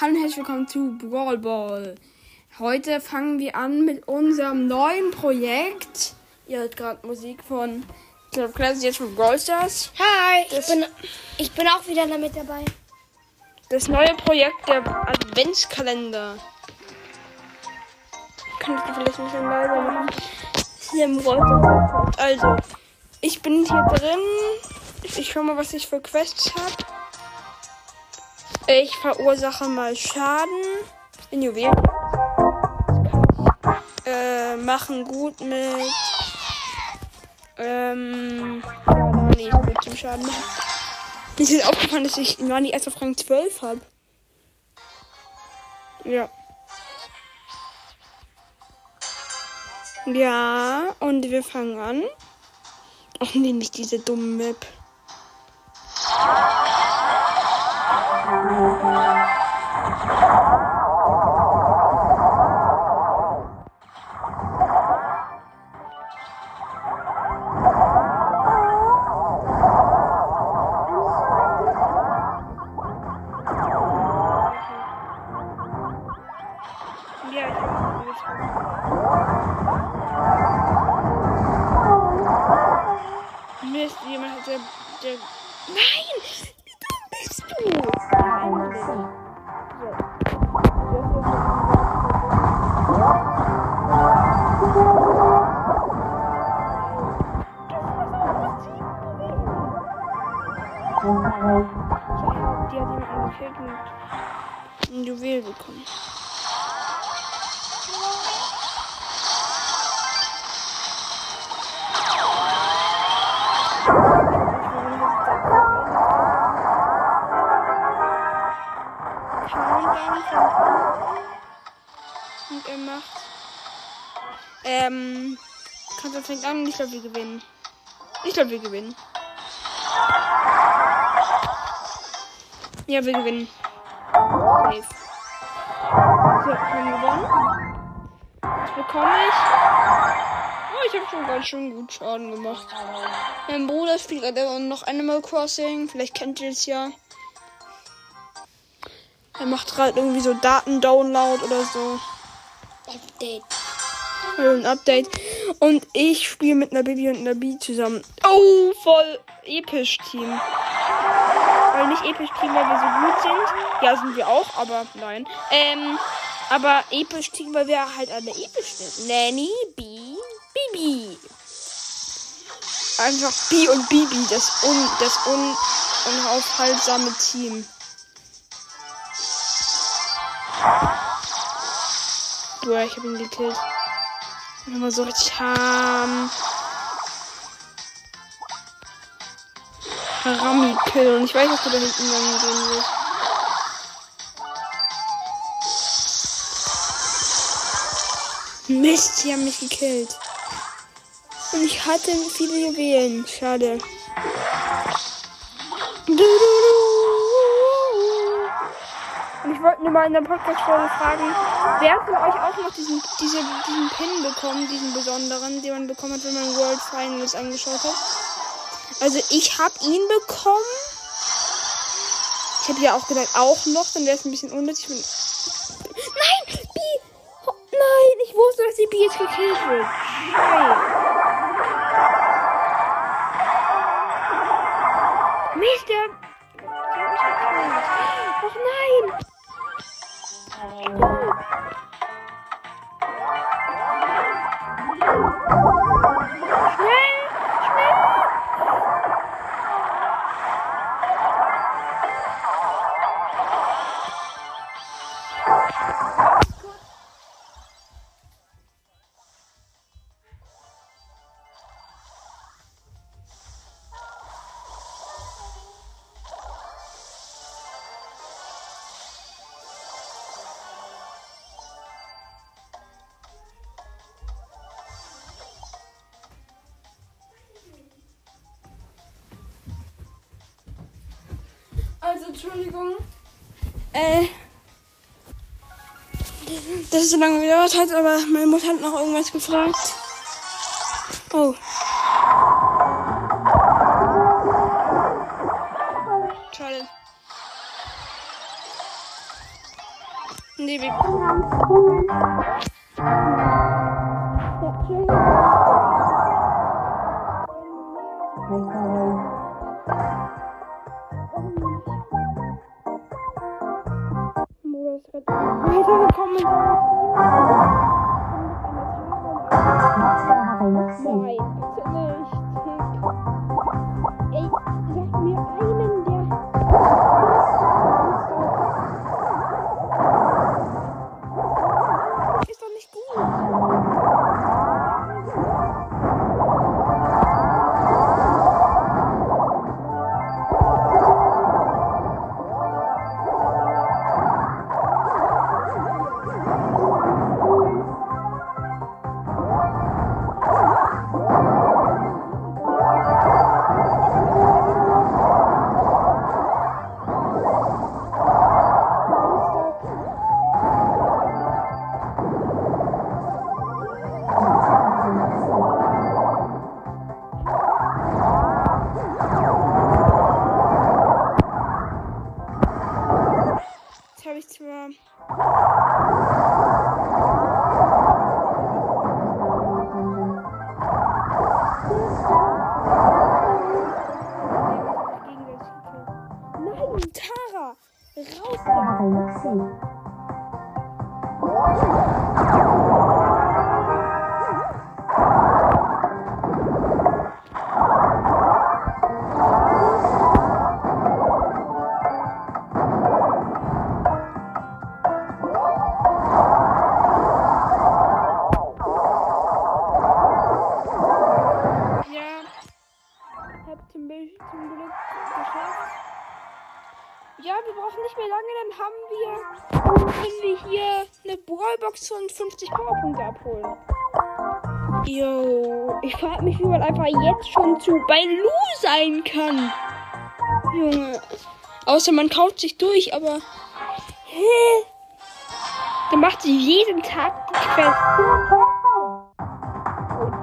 Hallo und herzlich willkommen zu Brawl Ball. Heute fangen wir an mit unserem neuen Projekt. Ihr hört gerade Musik von ich glaube, Classic jetzt von Brawl Stars. Hi, ich bin, ich bin auch wieder damit dabei. Das neue Projekt der Adventskalender. Kann ich die vielleicht ein bisschen leiser machen? Hier im Brawl. Also, ich bin hier drin. Ich schau mal, was ich für Quests habe. Ich verursache mal Schaden. In Juwelen. Äh, machen gut mit. Ähm. Ist gut zum Schaden. Mir ist aufgefallen, dass ich Nani erst auf Rang 12 habe. Ja. Ja, und wir fangen an. Ach nee, nicht diese dumme Map. Ja, angekillt und ein Juwel bekommen. Und er macht. Ähm. Countdown fängt an ich glaube, wir gewinnen. Ich glaube, wir gewinnen. Ja, wir gewinnen. Safe. So, wir haben gewonnen. Was bekomme ich? Oh, ich habe schon ganz schön gut Schaden gemacht. Mein Bruder spielt gerade noch Animal Crossing. Vielleicht kennt ihr es ja. Er macht gerade irgendwie so Datendownload oder so. Update. Ein Update. Und ich spiele mit einer Bibi und einer Bi zusammen. Oh, voll episch Team. Weil nicht episch Team, weil wir so gut sind. Ja, sind wir auch, aber nein. Ähm, aber episch Team, weil wir halt alle episch sind. Nanny, Bi, Bibi. Einfach Bi und Bibi, das un, das un, unaufhaltsame Team. Boah, ich hab ihn gekillt. Aber so richtig ham. Harami Kill. Und ich weiß, dass du da hinten lang gehen willst. Mist, sie haben mich gekillt. Und ich hatte viele Juwelen. Schade. Und ich wollte nur mal in der Podcast-Folge fragen, wer von euch auch noch diesen, diese, diesen Pin bekommen, diesen besonderen, den man bekommen hat, wenn man World Finals angeschaut hat? Also ich habe ihn bekommen. Ich habe ja auch gedacht, auch noch, dann wäre es ein bisschen unnötig. Nein, Bi! Oh, nein, ich wusste, dass die Bi jetzt gekillt wird. Nein. Mist, der Entschuldigung. Äh. Dass es so lange gedauert hat, aber meine Mutter hat noch irgendwas gefragt. Oh. Schade. Nee, Bruder ist gerade weitergekommen. Nein, Ja, wir brauchen nicht mehr lange, dann haben wir, können wir hier eine Brawlbox und 50 Powerpunkte abholen. Jo, ich frage mich, wie man einfach jetzt schon zu bei Lu sein kann. Junge. Außer man kauft sich durch, aber. Hä? Dann macht sie jeden Tag die Quest. Gut.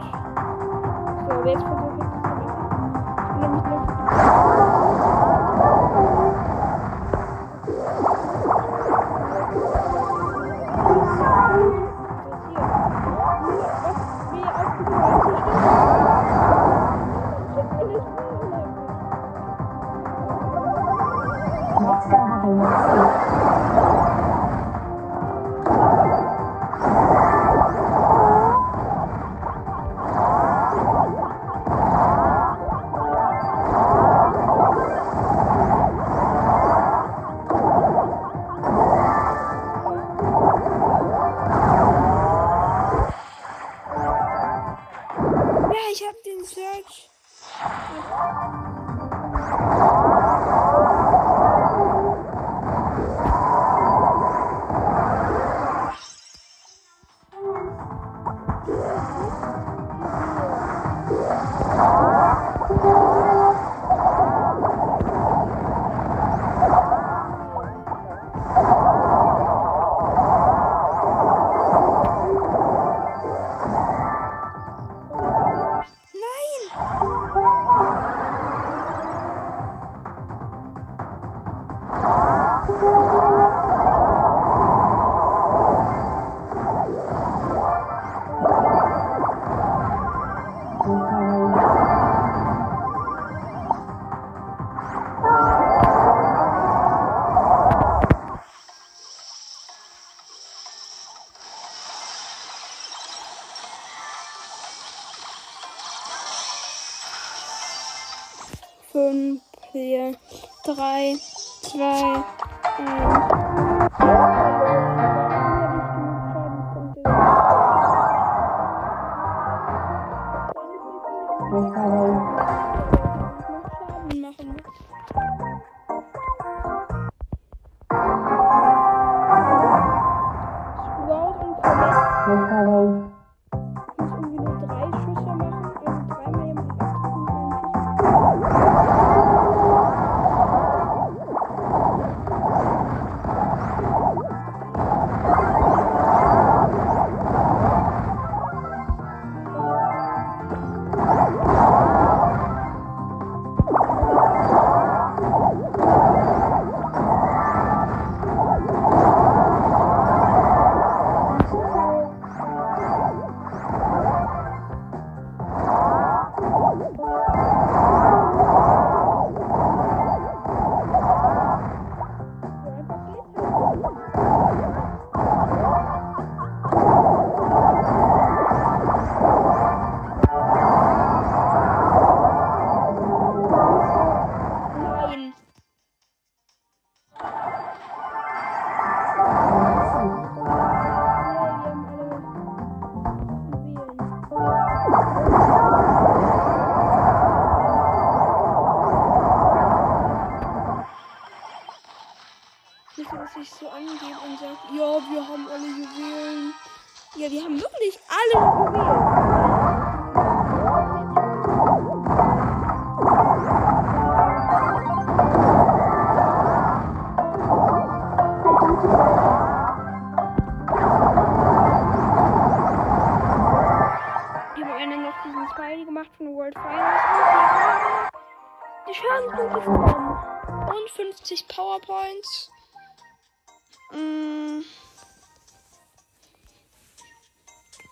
So, jetzt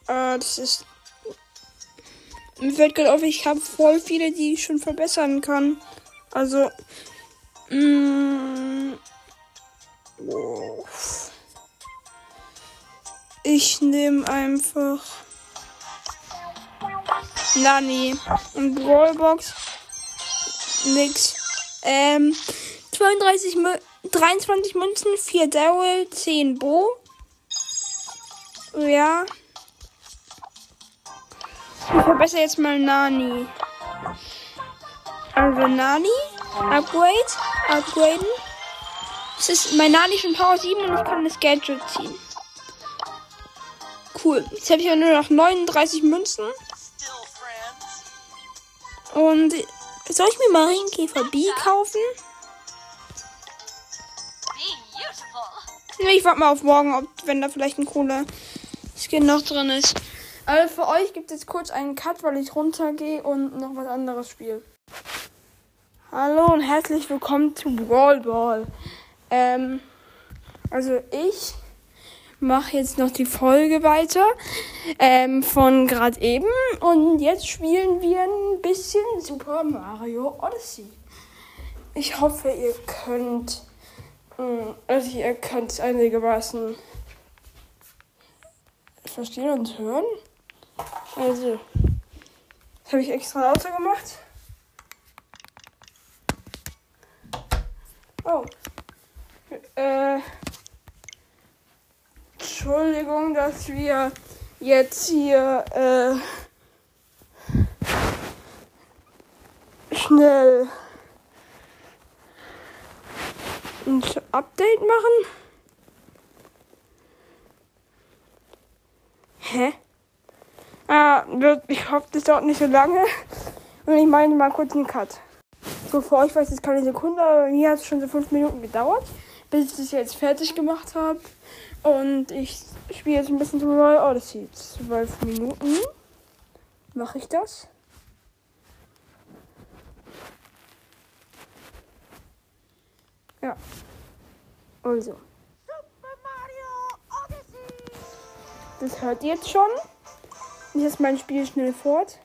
Äh, das ist. Mir fällt gerade auf, ich habe voll viele, die ich schon verbessern kann. Also. Mm. Wow. Ich nehme einfach. Nani. Und Brawlbox. Nix. Ähm. 32 Mü 23 Münzen, 4 Daryl, 10 Bo. Ja. Ich verbessere jetzt mal Nani. Also Nani. Upgrade. Upgraden. Es ist mein Nani schon Power 7 und ich kann das Gadget ziehen. Cool. Jetzt habe ich ja nur noch 39 Münzen. Und soll ich mir Marienkäfer B kaufen? Ich warte mal auf morgen, ob, wenn da vielleicht ein cooler Skin noch drin ist. Also für euch gibt es kurz einen Cut, weil ich runtergehe und noch was anderes spiele. Hallo und herzlich willkommen zu Brawl Ball. Ähm, also ich mache jetzt noch die Folge weiter ähm, von gerade eben und jetzt spielen wir ein bisschen Super Mario Odyssey. Ich hoffe, ihr könnt, mh, also ihr könnt es einigermaßen verstehen und hören. Also, das habe ich extra lauter gemacht. Oh. Äh. Entschuldigung, dass wir jetzt hier äh, schnell ein Update machen. Hä? Ich hoffe, das dauert nicht so lange. Und ich meine mal kurz einen Cut. So, für euch es jetzt keine Sekunde, aber mir hat es schon so fünf Minuten gedauert, bis ich das jetzt fertig gemacht habe. Und ich spiele jetzt ein bisschen Royal Odyssey. Zwölf Minuten. Mache ich das? Ja. Also. Das hört ihr jetzt schon. Ich setze mein Spiel schnell fort.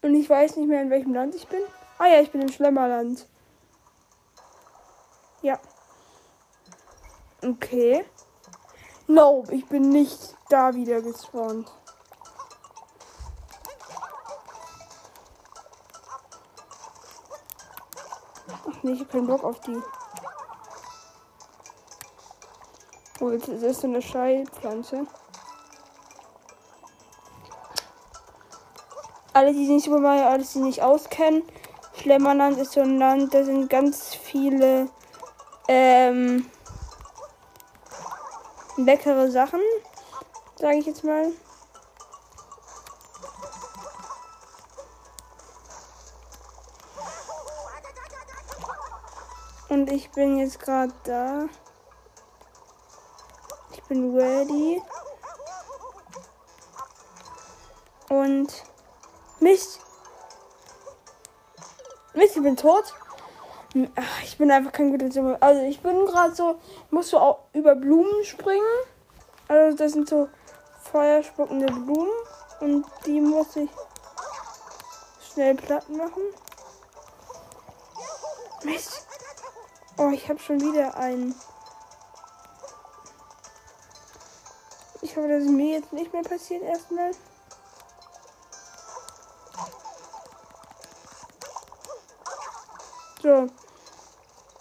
Und ich weiß nicht mehr, in welchem Land ich bin. Ah ja, ich bin im Schlemmerland. Ja. Okay. No, ich bin nicht da wieder gespawnt. Ach nee, ich hab keinen Bock auf die. Oh, jetzt ist das eine Schallpflanze. Alle, die sich Super Mario Odyssey nicht auskennen, Schlemmerland ist so ein Land, da sind ganz viele ähm, leckere Sachen, sage ich jetzt mal. Und ich bin jetzt gerade da. Ich bin ready. Und Mist. Mist, ich bin tot. Ach, ich bin einfach kein guter Zimmer. Also ich bin gerade so, musst du auch über Blumen springen. Also das sind so feuerspuckende Blumen. Und die muss ich schnell platt machen. Mist. Oh, ich habe schon wieder einen. Ich hoffe, dass es mir jetzt nicht mehr passiert erstmal. So.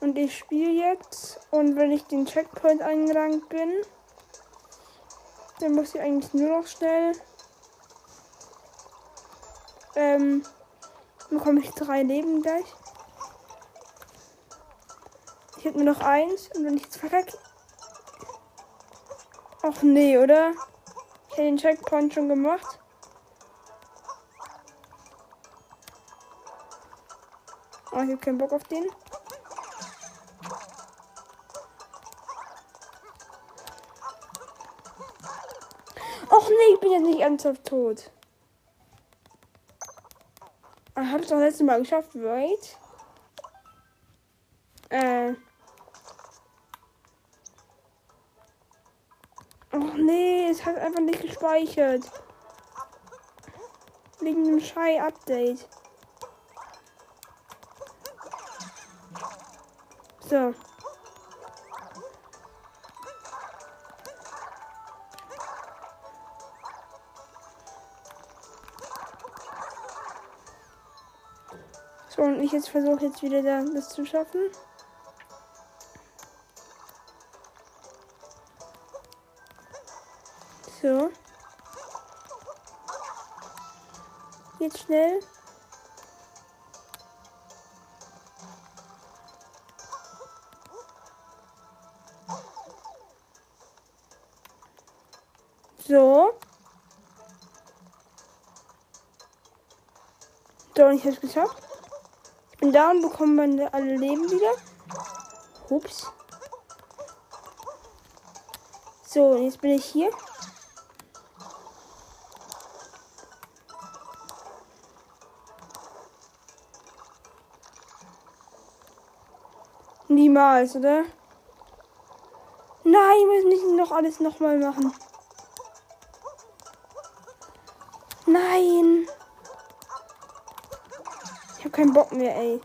Und ich spiele jetzt. Und wenn ich den Checkpoint eingelangt bin, dann muss ich eigentlich nur noch schnell. Ähm. Bekomme ich drei Leben gleich. Ich hätte nur noch eins. Und wenn ich jetzt verkacke. Ach nee, oder? Ich hätte den Checkpoint schon gemacht. Oh, ich habe keinen Bock auf den. Och nee, ich bin jetzt nicht ernsthaft tot. Ich habe es doch letztes Mal geschafft, right? Äh. Och nee, es hat einfach nicht gespeichert. Wegen dem Schei-Update. So. So, und ich jetzt versuche jetzt wieder da, das zu schaffen. So. Jetzt schnell. Und ich habe es geschafft. Ich bin da und bekomme meine alle Leben wieder. Ups. So, jetzt bin ich hier. Niemals, oder? Nein, wir müssen noch alles nochmal machen. Nein. Keinen Bock mehr, ey.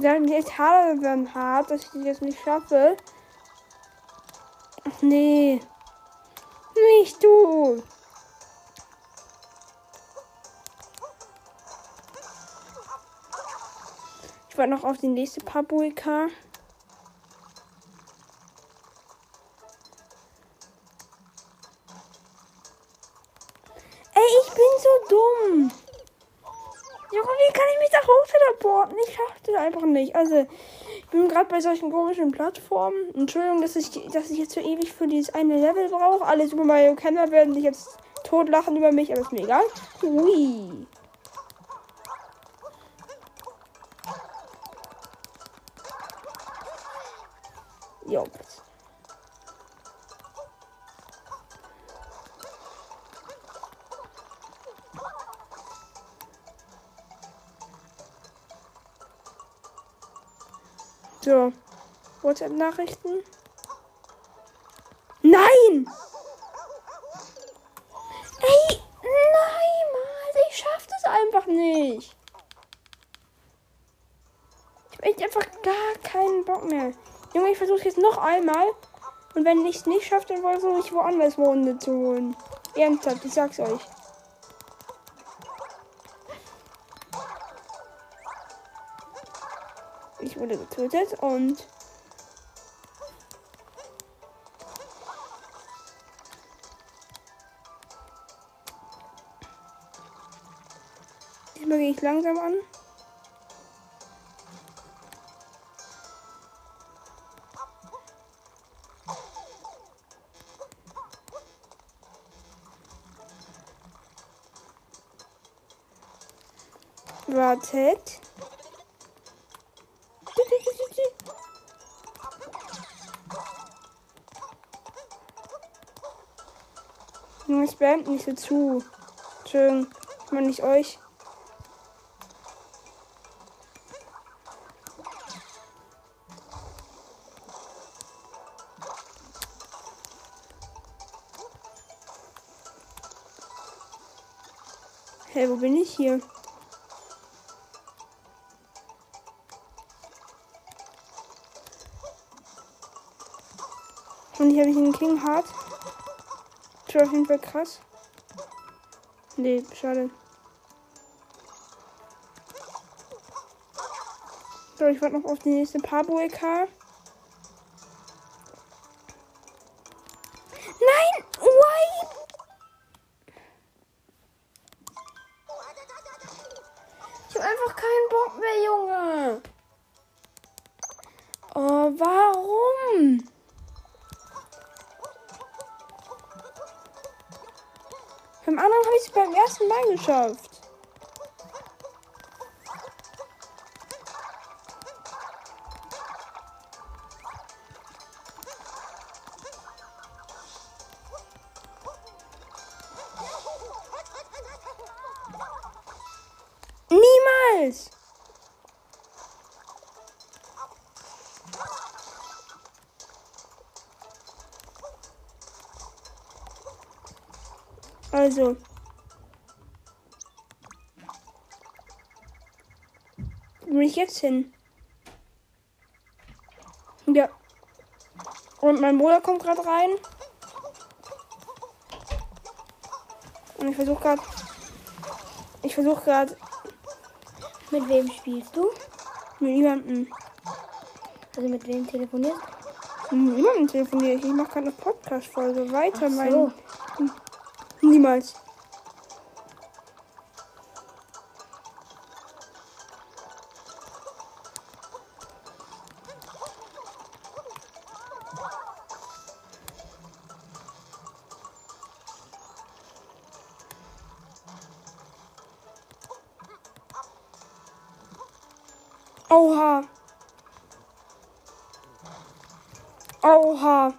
Dann Haare werden hart, dass ich das nicht schaffe. Ach nee. Nicht du. Ich warte noch auf die nächste Paprika. Einfach nicht. Also, ich bin gerade bei solchen komischen Plattformen. Entschuldigung, dass ich, dass ich jetzt so ewig für dieses eine Level brauche. Alle Super Mario Kenner werden sich jetzt totlachen über mich, aber ist mir egal. Hui. Jo. So. WhatsApp-Nachrichten. Nein! Ey, nein, Mann, ich schaff das einfach nicht. Ich hab echt einfach gar keinen Bock mehr. Junge, ich versuche jetzt noch einmal. Und wenn ich es nicht schaffe, dann versuche ich woanders Runde zu holen. Ernsthaft, ich sag's euch. Wurde getötet und. Diesmal gehe ich langsam an. Wartet. Spammt nicht so zu. Schön. Ich meine nicht euch. Hä, wo bin ich hier? Und hier habe ich einen King Heart. Schon auf jeden Fall krass. Nee, schade. So, ich warte noch auf die nächste Pabo geschafft. Niemals! Also. Bin ich jetzt hin? Ja. Und mein Bruder kommt gerade rein. Und ich versuche gerade. Ich versuche gerade Mit wem spielst du? mit niemandem. Also mit wem telefonierst Mit niemandem telefoniere ich. Ich mache gerade eine Podcast-Folge. Weiter, Ach mein. so. Niemals. Oha. Oha.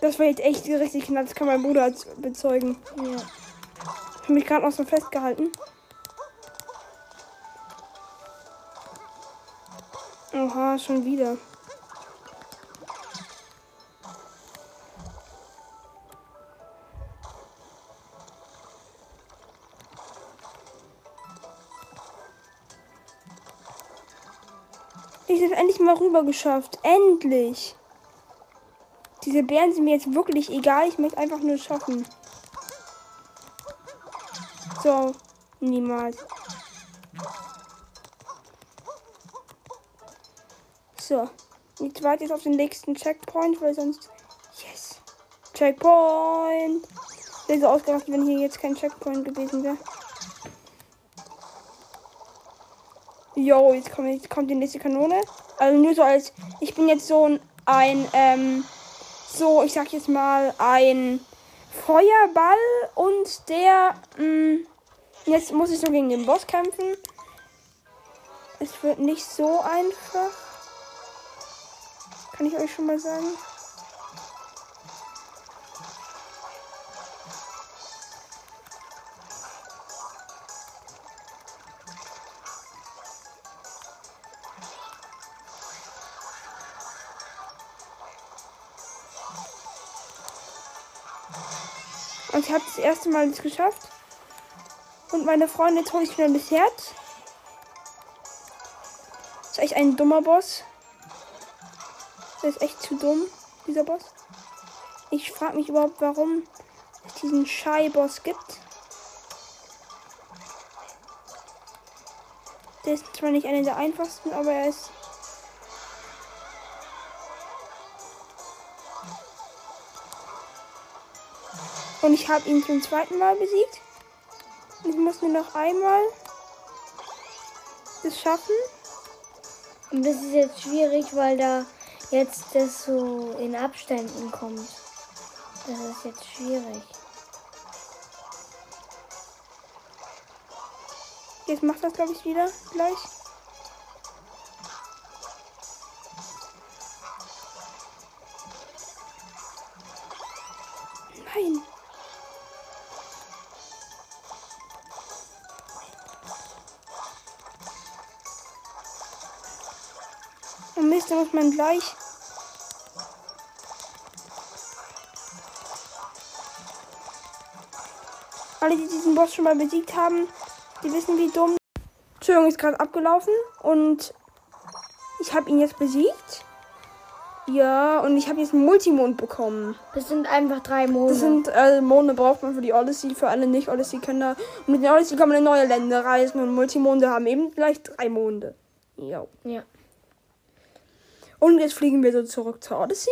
Das war jetzt echt richtig knapp. Das kann mein Bruder bezeugen. Ja. Ich habe mich gerade noch so festgehalten. Oha, schon wieder. Mal rüber geschafft. Endlich. Diese Bären sind mir jetzt wirklich egal. Ich möchte einfach nur schaffen. So, niemals. So, jetzt warte ich auf den nächsten Checkpoint, weil sonst. Yes! Checkpoint! Wäre so ausgerastet, wenn hier jetzt kein Checkpoint gewesen wäre. Jo, jetzt kommt, jetzt kommt die nächste Kanone. Also nur so als. Ich bin jetzt so ein, ein ähm, so, ich sag jetzt mal, ein Feuerball und der. Mh, jetzt muss ich so gegen den Boss kämpfen. Es wird nicht so einfach. Kann ich euch schon mal sagen. Und ich habe das erste Mal das geschafft. Und meine Freunde, jetzt hole ich mir das Herz. Das ist echt ein dummer Boss. Der ist echt zu dumm, dieser Boss. Ich frage mich überhaupt, warum es diesen Shy-Boss gibt. Der ist zwar nicht einer der einfachsten, aber er ist. Und ich habe ihn zum zweiten Mal besiegt. Ich muss nur noch einmal das schaffen. Und das ist jetzt schwierig, weil da jetzt das so in Abständen kommt. Das ist jetzt schwierig. Jetzt macht das, glaube ich, wieder gleich. Gleich. Alle, die diesen Boss schon mal besiegt haben, Die wissen, wie dumm. Entschuldigung, ist gerade abgelaufen und ich habe ihn jetzt besiegt. Ja, und ich habe jetzt einen Multimond bekommen. Das sind einfach drei Monde. Das sind äh, Monde braucht man für die Odyssey, für alle nicht Odyssey Kinder. Und mit der Odyssey kann man in neue Länder reisen und Multimonde haben eben gleich drei Monde. Ja. ja. Und jetzt fliegen wir so zurück zur Odyssey.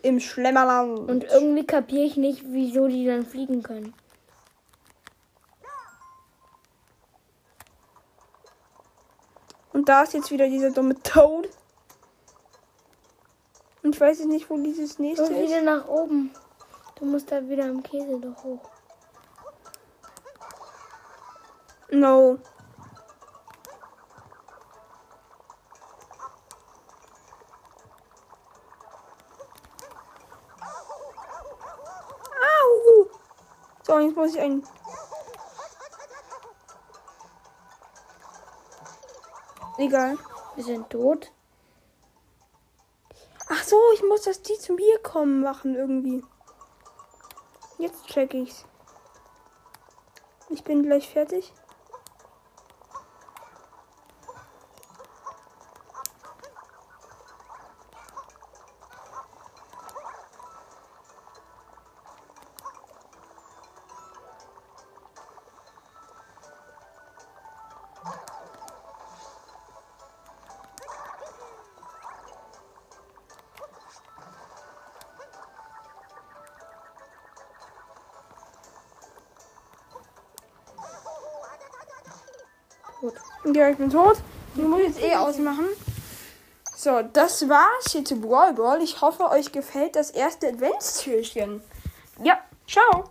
Im Schlemmerland. Und irgendwie kapiere ich nicht, wieso die dann fliegen können. Und da ist jetzt wieder dieser dumme Toad. Und ich weiß jetzt nicht, wo dieses nächste Und ist. wieder nach oben. Du musst da wieder am Käse doch hoch. No. So, jetzt muss ich ein. Egal. Wir sind tot. Ach so, ich muss das die zu mir kommen machen irgendwie. Jetzt check ich's. Ich bin gleich fertig. Ja, ich bin tot. Ich muss jetzt eh ausmachen. So, das war's hier zu Brawl Ball. Ich hoffe, euch gefällt das erste Adventstürchen. Ja, ciao.